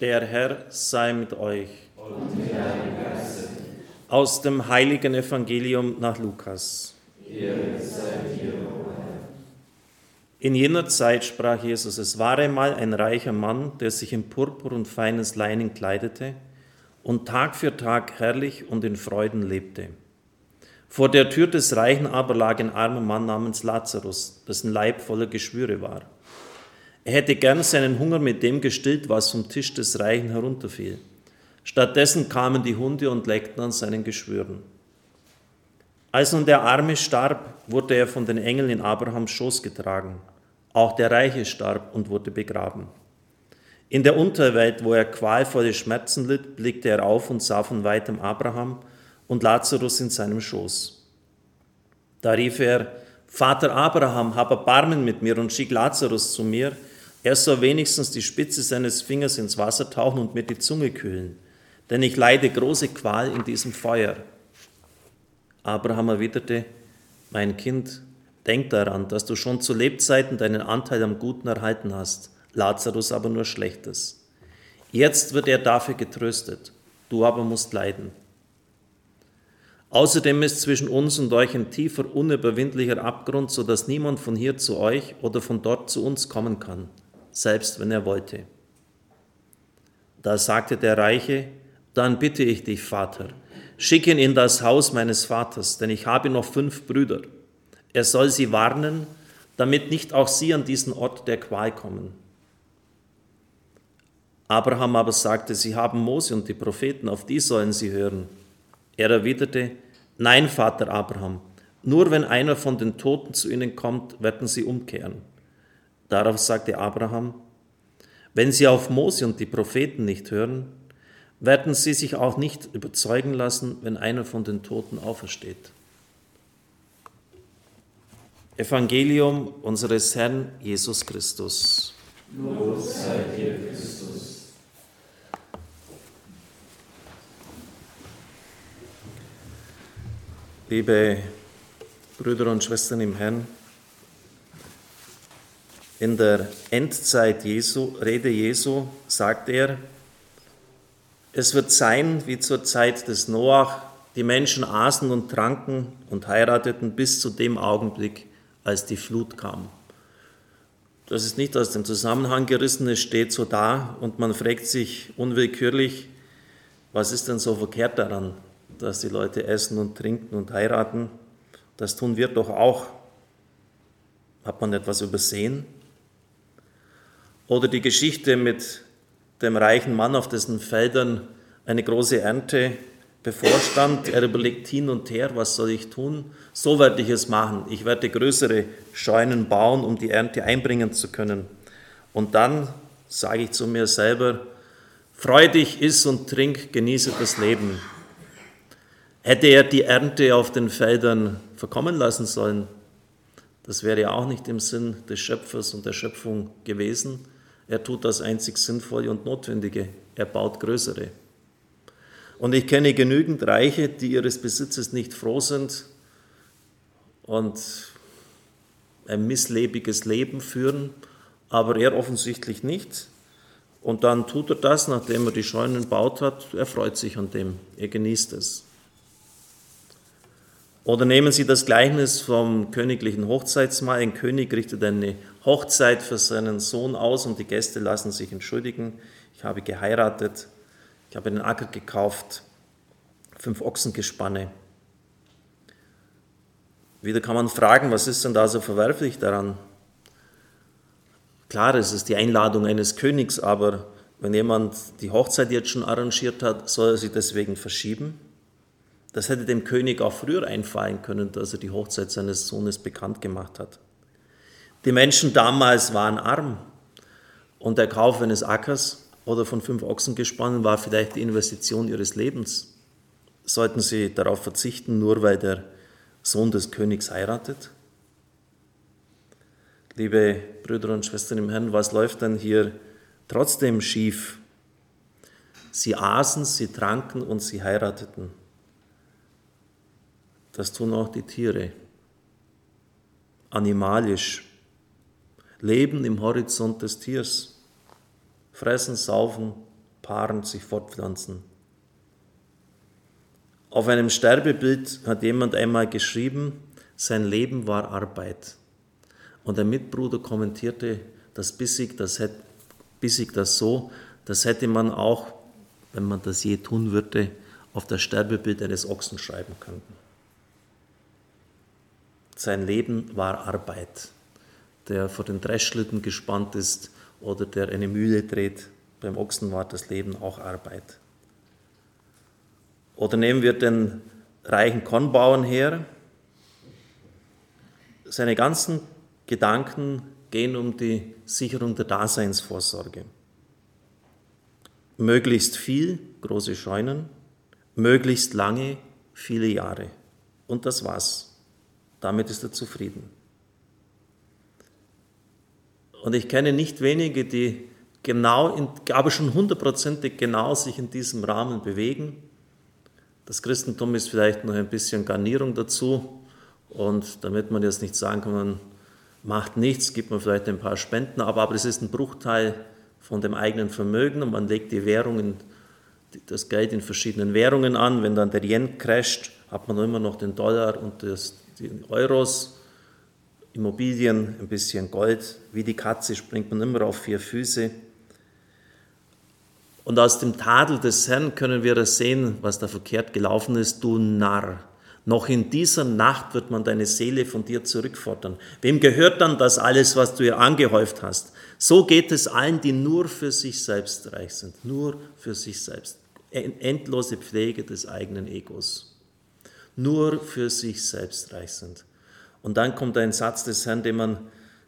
Der Herr sei mit euch. Aus dem heiligen Evangelium nach Lukas. In jener Zeit sprach Jesus, es war einmal ein reicher Mann, der sich in Purpur und feines Leinen kleidete und Tag für Tag herrlich und in Freuden lebte. Vor der Tür des Reichen aber lag ein armer Mann namens Lazarus, dessen Leib voller Geschwüre war. Er hätte gern seinen Hunger mit dem gestillt, was vom Tisch des Reichen herunterfiel. Stattdessen kamen die Hunde und leckten an seinen Geschwüren. Als nun der Arme starb, wurde er von den Engeln in Abrahams Schoß getragen. Auch der Reiche starb und wurde begraben. In der Unterwelt, wo er qualvolle Schmerzen litt, blickte er auf und sah von weitem Abraham und Lazarus in seinem Schoß. Da rief er, Vater Abraham, hab Erbarmen mit mir und schick Lazarus zu mir, er soll wenigstens die Spitze seines Fingers ins Wasser tauchen und mir die Zunge kühlen, denn ich leide große Qual in diesem Feuer. Abraham erwiderte, mein Kind, denk daran, dass du schon zu Lebzeiten deinen Anteil am Guten erhalten hast, Lazarus aber nur Schlechtes. Jetzt wird er dafür getröstet, du aber musst leiden. Außerdem ist zwischen uns und euch ein tiefer, unüberwindlicher Abgrund, so dass niemand von hier zu euch oder von dort zu uns kommen kann selbst wenn er wollte. Da sagte der Reiche, dann bitte ich dich, Vater, schick ihn in das Haus meines Vaters, denn ich habe noch fünf Brüder. Er soll sie warnen, damit nicht auch sie an diesen Ort der Qual kommen. Abraham aber sagte, sie haben Mose und die Propheten, auf die sollen sie hören. Er erwiderte, nein, Vater Abraham, nur wenn einer von den Toten zu ihnen kommt, werden sie umkehren. Darauf sagte Abraham, wenn sie auf Mose und die Propheten nicht hören, werden sie sich auch nicht überzeugen lassen, wenn einer von den Toten aufersteht. Evangelium unseres Herrn Jesus Christus. Lob sei dir, Christus. Liebe Brüder und Schwestern im Herrn, in der Endzeit Jesu, Rede Jesu sagt er, es wird sein wie zur Zeit des Noach, die Menschen aßen und tranken und heirateten bis zu dem Augenblick, als die Flut kam. Das ist nicht aus dem Zusammenhang gerissen, es steht so da und man fragt sich unwillkürlich, was ist denn so verkehrt daran, dass die Leute essen und trinken und heiraten? Das tun wir doch auch. Hat man etwas übersehen? Oder die Geschichte mit dem reichen Mann, auf dessen Feldern eine große Ernte bevorstand. Er überlegt hin und her, was soll ich tun? So werde ich es machen. Ich werde größere Scheunen bauen, um die Ernte einbringen zu können. Und dann sage ich zu mir selber, freu dich, iss und trink, genieße das Leben. Hätte er die Ernte auf den Feldern verkommen lassen sollen, das wäre ja auch nicht im Sinn des Schöpfers und der Schöpfung gewesen. Er tut das einzig Sinnvolle und Notwendige. Er baut größere. Und ich kenne genügend Reiche, die ihres Besitzes nicht froh sind und ein misslebiges Leben führen, aber er offensichtlich nicht. Und dann tut er das, nachdem er die Scheunen baut hat, er freut sich an dem, er genießt es. Oder nehmen Sie das Gleichnis vom königlichen Hochzeitsmahl. Ein König richtet eine Hochzeit für seinen Sohn aus und die Gäste lassen sich entschuldigen. Ich habe geheiratet, ich habe einen Acker gekauft, fünf Ochsengespanne. Wieder kann man fragen, was ist denn da so verwerflich daran? Klar, es ist die Einladung eines Königs, aber wenn jemand die Hochzeit jetzt schon arrangiert hat, soll er sie deswegen verschieben? Das hätte dem König auch früher einfallen können, dass er die Hochzeit seines Sohnes bekannt gemacht hat. Die Menschen damals waren arm und der Kauf eines Ackers oder von fünf Ochsengespannen war vielleicht die Investition ihres Lebens. Sollten sie darauf verzichten, nur weil der Sohn des Königs heiratet? Liebe Brüder und Schwestern im Herrn, was läuft denn hier trotzdem schief? Sie aßen, sie tranken und sie heirateten. Das tun auch die Tiere. Animalisch. Leben im Horizont des Tiers. Fressen, saufen paaren, sich fortpflanzen. Auf einem Sterbebild hat jemand einmal geschrieben, sein Leben war Arbeit. Und der Mitbruder kommentierte das bissig, das, hätte, bissig das so, das hätte man auch, wenn man das je tun würde, auf das Sterbebild eines Ochsen schreiben können. Sein Leben war Arbeit. Der vor den Dreschlitten gespannt ist oder der eine Mühle dreht, beim Ochsen war das Leben auch Arbeit. Oder nehmen wir den reichen Kornbauern her. Seine ganzen Gedanken gehen um die Sicherung der Daseinsvorsorge. Möglichst viel, große Scheunen, möglichst lange, viele Jahre. Und das war's. Damit ist er zufrieden. Und ich kenne nicht wenige, die genau, in, aber schon hundertprozentig genau sich in diesem Rahmen bewegen. Das Christentum ist vielleicht noch ein bisschen Garnierung dazu. Und damit man jetzt nicht sagen kann, man macht nichts, gibt man vielleicht ein paar Spenden, aber, aber es ist ein Bruchteil von dem eigenen Vermögen und man legt die Währungen, das Geld in verschiedenen Währungen an. Wenn dann der Yen crasht, hat man immer noch den Dollar und das, die Euros. Immobilien, ein bisschen Gold. Wie die Katze springt man immer auf vier Füße. Und aus dem Tadel des Herrn können wir das sehen, was da verkehrt gelaufen ist, du Narr. Noch in dieser Nacht wird man deine Seele von dir zurückfordern. Wem gehört dann das alles, was du ihr angehäuft hast? So geht es allen, die nur für sich selbst reich sind. Nur für sich selbst. Endlose Pflege des eigenen Egos. Nur für sich selbst reich sind. Und dann kommt ein Satz des Herrn, den man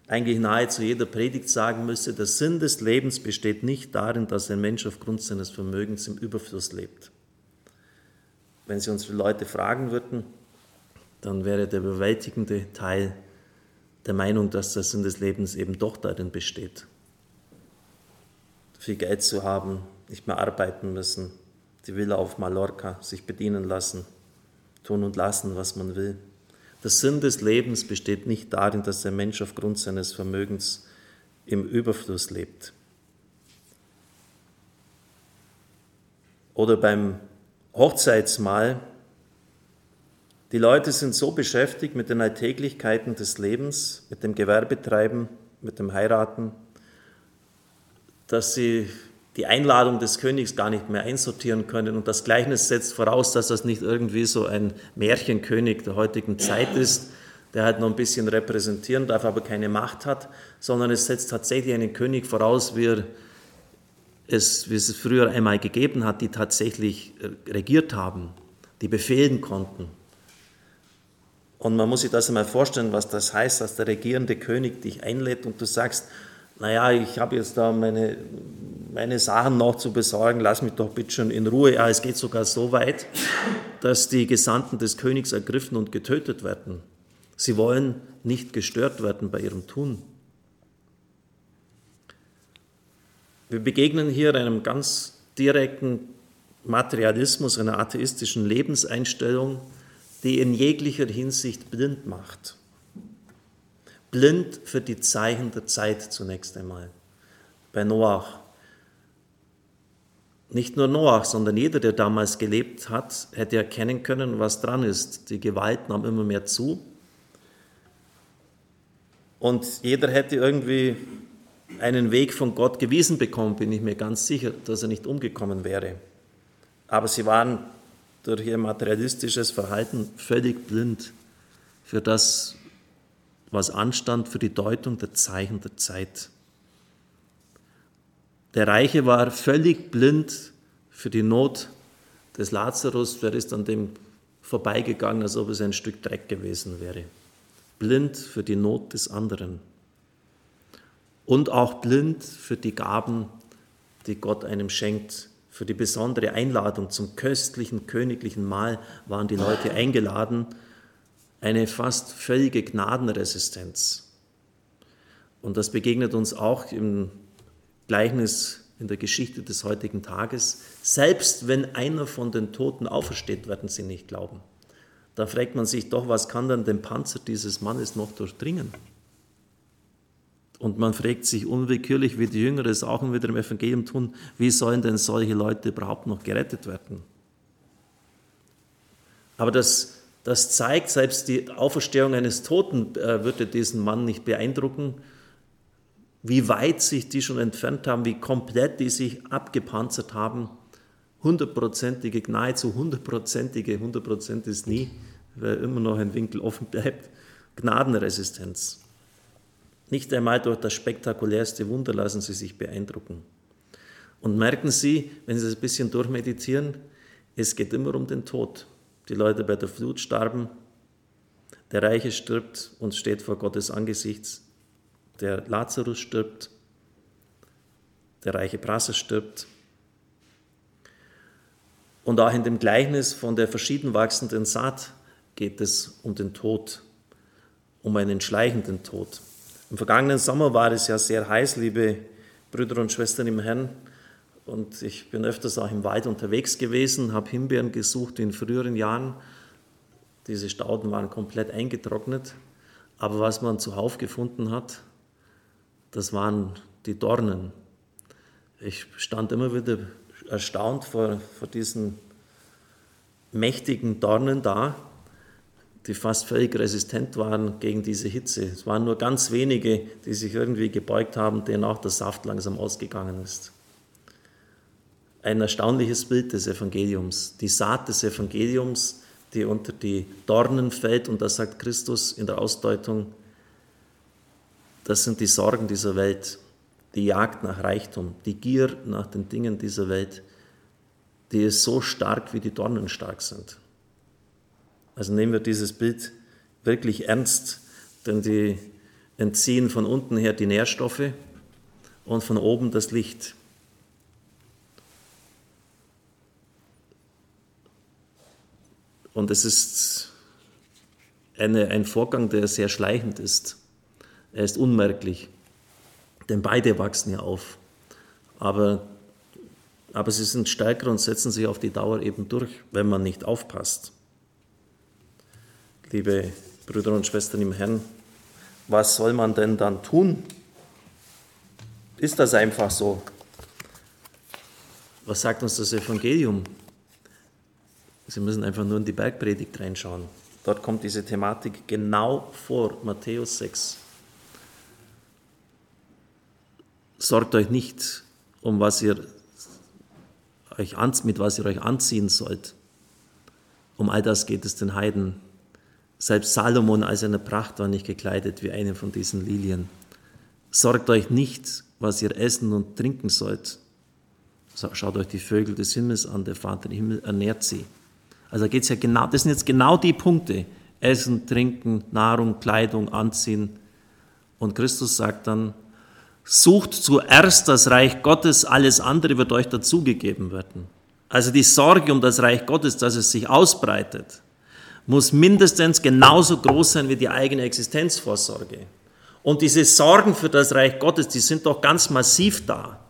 eigentlich nahezu jeder Predigt sagen müsste, der Sinn des Lebens besteht nicht darin, dass ein Mensch aufgrund seines Vermögens im Überfluss lebt. Wenn Sie unsere Leute fragen würden, dann wäre der überwältigende Teil der Meinung, dass der Sinn des Lebens eben doch darin besteht. Viel Geld zu haben, nicht mehr arbeiten müssen, die Villa auf Mallorca, sich bedienen lassen, tun und lassen, was man will. Der Sinn des Lebens besteht nicht darin, dass der Mensch aufgrund seines Vermögens im Überfluss lebt. Oder beim Hochzeitsmahl. Die Leute sind so beschäftigt mit den Alltäglichkeiten des Lebens, mit dem Gewerbetreiben, mit dem Heiraten, dass sie die Einladung des Königs gar nicht mehr einsortieren können. Und das Gleichnis setzt voraus, dass das nicht irgendwie so ein Märchenkönig der heutigen Zeit ist, der halt noch ein bisschen repräsentieren darf, aber keine Macht hat, sondern es setzt tatsächlich einen König voraus, wie, er es, wie es früher einmal gegeben hat, die tatsächlich regiert haben, die befehlen konnten. Und man muss sich das einmal vorstellen, was das heißt, dass der regierende König dich einlädt und du sagst, naja, ich habe jetzt da meine, meine Sachen noch zu besorgen, lass mich doch bitte schon in Ruhe. Ja, es geht sogar so weit, dass die Gesandten des Königs ergriffen und getötet werden. Sie wollen nicht gestört werden bei ihrem Tun. Wir begegnen hier einem ganz direkten Materialismus, einer atheistischen Lebenseinstellung, die in jeglicher Hinsicht blind macht blind für die Zeichen der Zeit zunächst einmal. Bei Noach. Nicht nur Noach, sondern jeder, der damals gelebt hat, hätte erkennen können, was dran ist. Die Gewalt nahm immer mehr zu. Und jeder hätte irgendwie einen Weg von Gott gewiesen bekommen, bin ich mir ganz sicher, dass er nicht umgekommen wäre. Aber sie waren durch ihr materialistisches Verhalten völlig blind für das, was anstand für die Deutung der Zeichen der Zeit. Der Reiche war völlig blind für die Not des Lazarus, der ist an dem vorbeigegangen, als ob es ein Stück Dreck gewesen wäre. Blind für die Not des anderen. Und auch blind für die Gaben, die Gott einem schenkt. Für die besondere Einladung zum köstlichen königlichen Mahl waren die Leute eingeladen eine fast völlige Gnadenresistenz. Und das begegnet uns auch im Gleichnis in der Geschichte des heutigen Tages. Selbst wenn einer von den Toten aufersteht, werden sie nicht glauben. Da fragt man sich doch, was kann dann den Panzer dieses Mannes noch durchdringen? Und man fragt sich unwillkürlich, wie die Jünger es auch wieder im Evangelium tun, wie sollen denn solche Leute überhaupt noch gerettet werden? Aber das, das zeigt, selbst die Auferstehung eines Toten äh, würde diesen Mann nicht beeindrucken, wie weit sich die schon entfernt haben, wie komplett die sich abgepanzert haben. Hundertprozentige, nahezu hundertprozentige, hundertprozent ist nie, weil immer noch ein Winkel offen bleibt, Gnadenresistenz. Nicht einmal durch das spektakulärste Wunder lassen sie sich beeindrucken. Und merken Sie, wenn Sie das ein bisschen durchmeditieren, es geht immer um den Tod. Die Leute bei der Flut starben, der Reiche stirbt und steht vor Gottes Angesichts, der Lazarus stirbt, der reiche Prasser stirbt. Und auch in dem Gleichnis von der verschieden wachsenden Saat geht es um den Tod, um einen schleichenden Tod. Im vergangenen Sommer war es ja sehr heiß, liebe Brüder und Schwestern im Herrn. Und ich bin öfters auch im Wald unterwegs gewesen, habe Himbeeren gesucht in früheren Jahren. Diese Stauden waren komplett eingetrocknet. Aber was man zuhauf gefunden hat, das waren die Dornen. Ich stand immer wieder erstaunt vor, vor diesen mächtigen Dornen da die fast völlig resistent waren gegen diese Hitze. Es waren nur ganz wenige, die sich irgendwie gebeugt haben, denen auch der Saft langsam ausgegangen ist. Ein erstaunliches Bild des Evangeliums, die Saat des Evangeliums, die unter die Dornen fällt, und da sagt Christus in der Ausdeutung, das sind die Sorgen dieser Welt, die Jagd nach Reichtum, die Gier nach den Dingen dieser Welt, die ist so stark, wie die Dornen stark sind. Also nehmen wir dieses Bild wirklich ernst, denn die entziehen von unten her die Nährstoffe und von oben das Licht. Und es ist eine, ein Vorgang, der sehr schleichend ist. Er ist unmerklich, denn beide wachsen ja auf. Aber, aber sie sind stärker und setzen sich auf die Dauer eben durch, wenn man nicht aufpasst liebe Brüder und Schwestern im Herrn, was soll man denn dann tun? Ist das einfach so? Was sagt uns das Evangelium? Sie müssen einfach nur in die Bergpredigt reinschauen. Dort kommt diese Thematik genau vor, Matthäus 6. Sorgt euch nicht, um was ihr euch mit was ihr euch anziehen sollt. Um all das geht es den Heiden selbst Salomon als eine Pracht war nicht gekleidet wie eine von diesen Lilien. Sorgt euch nicht, was ihr essen und trinken sollt. Schaut euch die Vögel des Himmels an, der Vater im Himmel ernährt sie. Also geht es ja genau, das sind jetzt genau die Punkte. Essen, Trinken, Nahrung, Kleidung, Anziehen. Und Christus sagt dann, sucht zuerst das Reich Gottes, alles andere wird euch dazugegeben werden. Also die Sorge um das Reich Gottes, dass es sich ausbreitet, muss mindestens genauso groß sein wie die eigene Existenzvorsorge. Und diese Sorgen für das Reich Gottes, die sind doch ganz massiv da.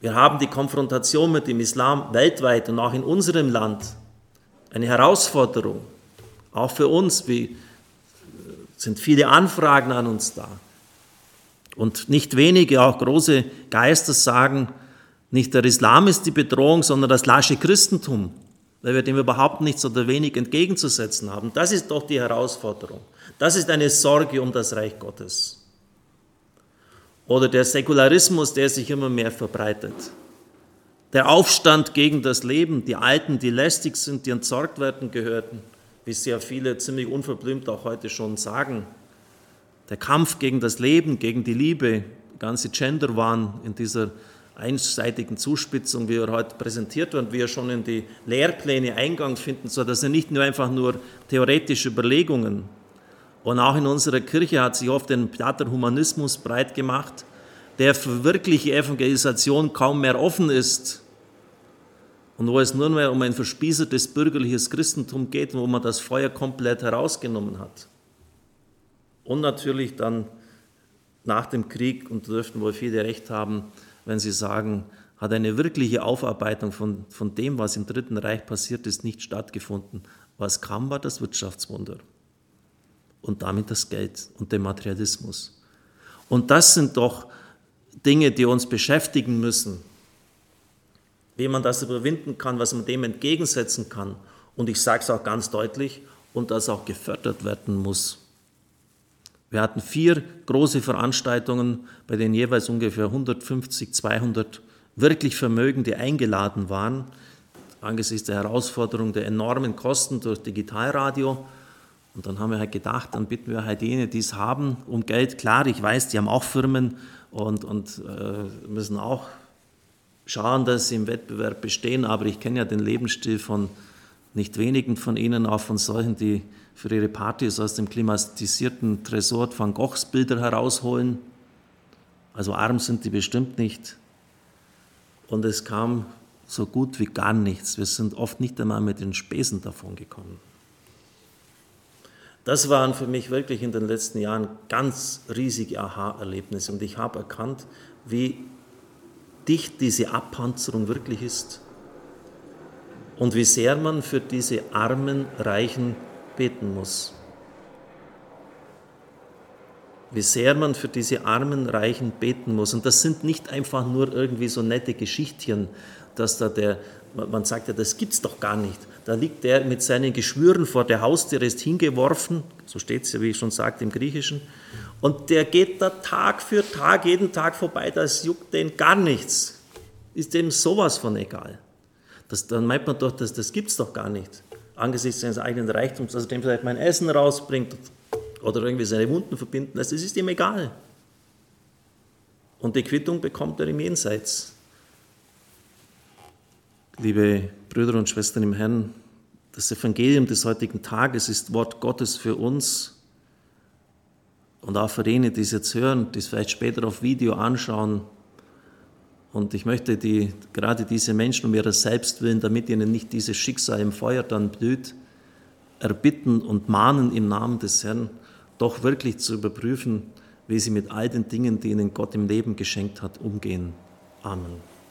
Wir haben die Konfrontation mit dem Islam weltweit und auch in unserem Land eine Herausforderung. Auch für uns wie, sind viele Anfragen an uns da. Und nicht wenige, auch große Geister sagen, nicht der Islam ist die Bedrohung, sondern das lasche Christentum weil wir dem überhaupt nichts oder wenig entgegenzusetzen haben. Das ist doch die Herausforderung. Das ist eine Sorge um das Reich Gottes. Oder der Säkularismus, der sich immer mehr verbreitet. Der Aufstand gegen das Leben, die Alten, die lästig sind, die entsorgt werden gehörten, wie sehr viele ziemlich unverblümt auch heute schon sagen. Der Kampf gegen das Leben, gegen die Liebe, ganze Genderwahn in dieser einseitigen Zuspitzung, wie er heute präsentiert wird, wie er schon in die Lehrpläne Eingang finden, so dass er nicht nur einfach nur theoretische Überlegungen. Und auch in unserer Kirche hat sich oft ein platter Humanismus breit gemacht, der für wirkliche Evangelisation kaum mehr offen ist und wo es nur mehr um ein verspießertes bürgerliches Christentum geht, wo man das Feuer komplett herausgenommen hat. Und natürlich dann nach dem Krieg, und da dürften wohl viele recht haben, wenn Sie sagen, hat eine wirkliche Aufarbeitung von, von dem, was im Dritten Reich passiert ist, nicht stattgefunden. Was kam, war das Wirtschaftswunder und damit das Geld und der Materialismus. Und das sind doch Dinge, die uns beschäftigen müssen. Wie man das überwinden kann, was man dem entgegensetzen kann. Und ich sage es auch ganz deutlich, und das auch gefördert werden muss. Wir hatten vier große Veranstaltungen, bei denen jeweils ungefähr 150, 200 wirklich Vermögende eingeladen waren, angesichts der Herausforderung der enormen Kosten durch Digitalradio. Und dann haben wir halt gedacht, dann bitten wir halt jene, die es haben, um Geld. Klar, ich weiß, die haben auch Firmen und, und äh, müssen auch schauen, dass sie im Wettbewerb bestehen, aber ich kenne ja den Lebensstil von nicht wenigen von ihnen, auch von solchen, die für ihre Partys aus dem klimatisierten Tresor Van Goghs Bilder herausholen. Also arm sind die bestimmt nicht. Und es kam so gut wie gar nichts. Wir sind oft nicht einmal mit den Spesen davon gekommen. Das waren für mich wirklich in den letzten Jahren ganz riesige Aha-Erlebnisse und ich habe erkannt, wie dicht diese Abpanzerung wirklich ist und wie sehr man für diese armen Reichen beten muss. Wie sehr man für diese armen Reichen beten muss. Und das sind nicht einfach nur irgendwie so nette Geschichtchen, dass da der, man sagt ja, das gibt's doch gar nicht. Da liegt der mit seinen Geschwüren vor der Haustür, ist hingeworfen, so steht es ja, wie ich schon sagte, im Griechischen, und der geht da Tag für Tag, jeden Tag vorbei, das juckt den gar nichts. Ist dem sowas von egal. Das, dann meint man doch, das, das es doch gar nicht. Angesichts seines eigenen Reichtums, er dem vielleicht mein Essen rausbringt oder irgendwie seine Wunden verbinden lässt, das ist ihm egal. Und die Quittung bekommt er im Jenseits. Liebe Brüder und Schwestern im Herrn, das Evangelium des heutigen Tages ist Wort Gottes für uns und auch für jene, die es jetzt hören, die es vielleicht später auf Video anschauen, und ich möchte die, gerade diese Menschen um ihrer selbst willen, damit ihnen nicht dieses Schicksal im Feuer dann blüht, erbitten und mahnen im Namen des Herrn, doch wirklich zu überprüfen, wie sie mit all den Dingen, die ihnen Gott im Leben geschenkt hat, umgehen. Amen.